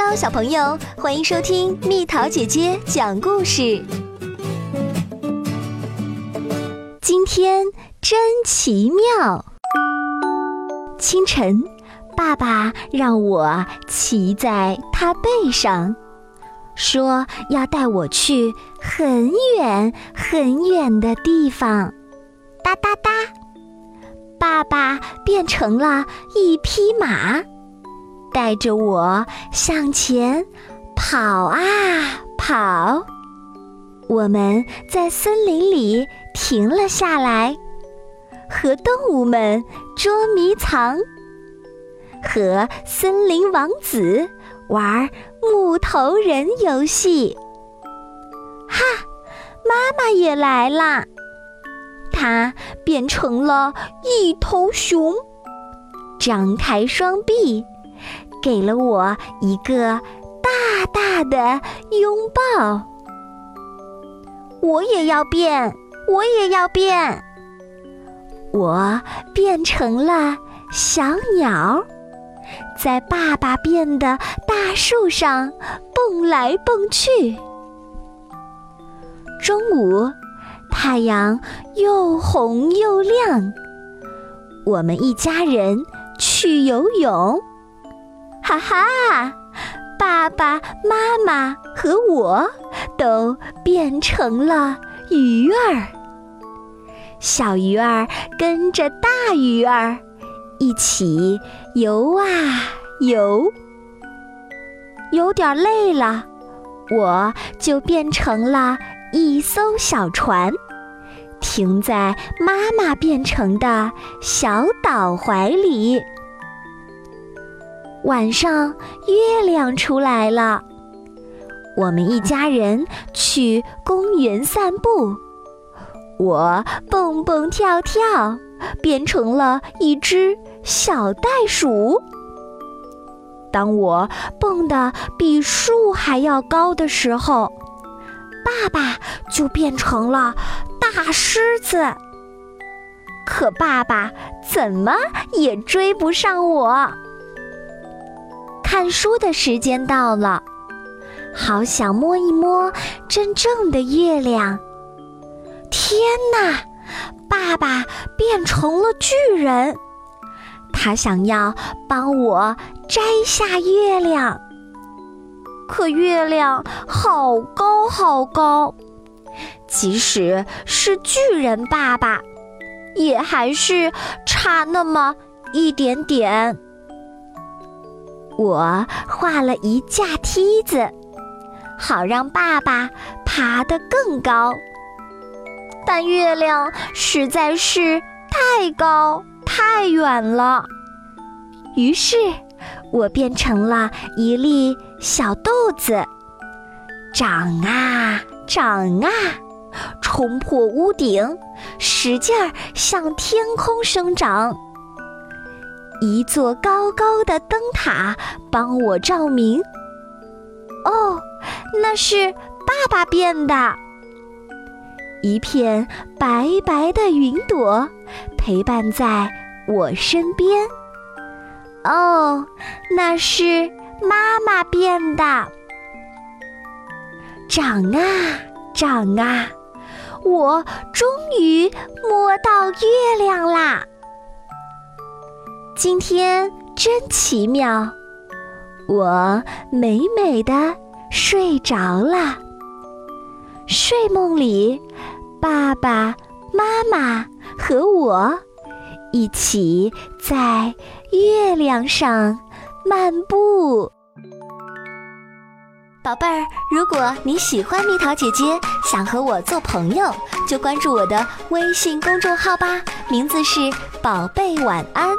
Hello，小朋友，欢迎收听蜜桃姐姐讲故事。今天真奇妙。清晨，爸爸让我骑在他背上，说要带我去很远很远的地方。哒哒哒，爸爸变成了一匹马。带着我向前跑啊跑，我们在森林里停了下来，和动物们捉迷藏，和森林王子玩木头人游戏。哈，妈妈也来啦！她变成了一头熊，张开双臂。给了我一个大大的拥抱。我也要变，我也要变。我变成了小鸟，在爸爸变的大树上蹦来蹦去。中午，太阳又红又亮，我们一家人去游泳。哈哈，爸爸妈妈和我都变成了鱼儿。小鱼儿跟着大鱼儿一起游啊游，有点累了，我就变成了一艘小船，停在妈妈变成的小岛怀里。晚上，月亮出来了。我们一家人去公园散步。我蹦蹦跳跳，变成了一只小袋鼠。当我蹦得比树还要高的时候，爸爸就变成了大狮子。可爸爸怎么也追不上我。看书的时间到了，好想摸一摸真正的月亮。天哪，爸爸变成了巨人，他想要帮我摘下月亮。可月亮好高好高，即使是巨人爸爸，也还是差那么一点点。我画了一架梯子，好让爸爸爬得更高。但月亮实在是太高太远了，于是我变成了一粒小豆子，长啊长啊，冲破屋顶，使劲儿向天空生长。一座高高的灯塔帮我照明。哦，那是爸爸变的。一片白白的云朵陪伴在我身边。哦，那是妈妈变的。长啊长啊，我终于摸到月亮啦！今天真奇妙，我美美的睡着了。睡梦里，爸爸妈妈和我一起在月亮上漫步。宝贝儿，如果你喜欢蜜桃姐姐，想和我做朋友，就关注我的微信公众号吧，名字是“宝贝晚安”。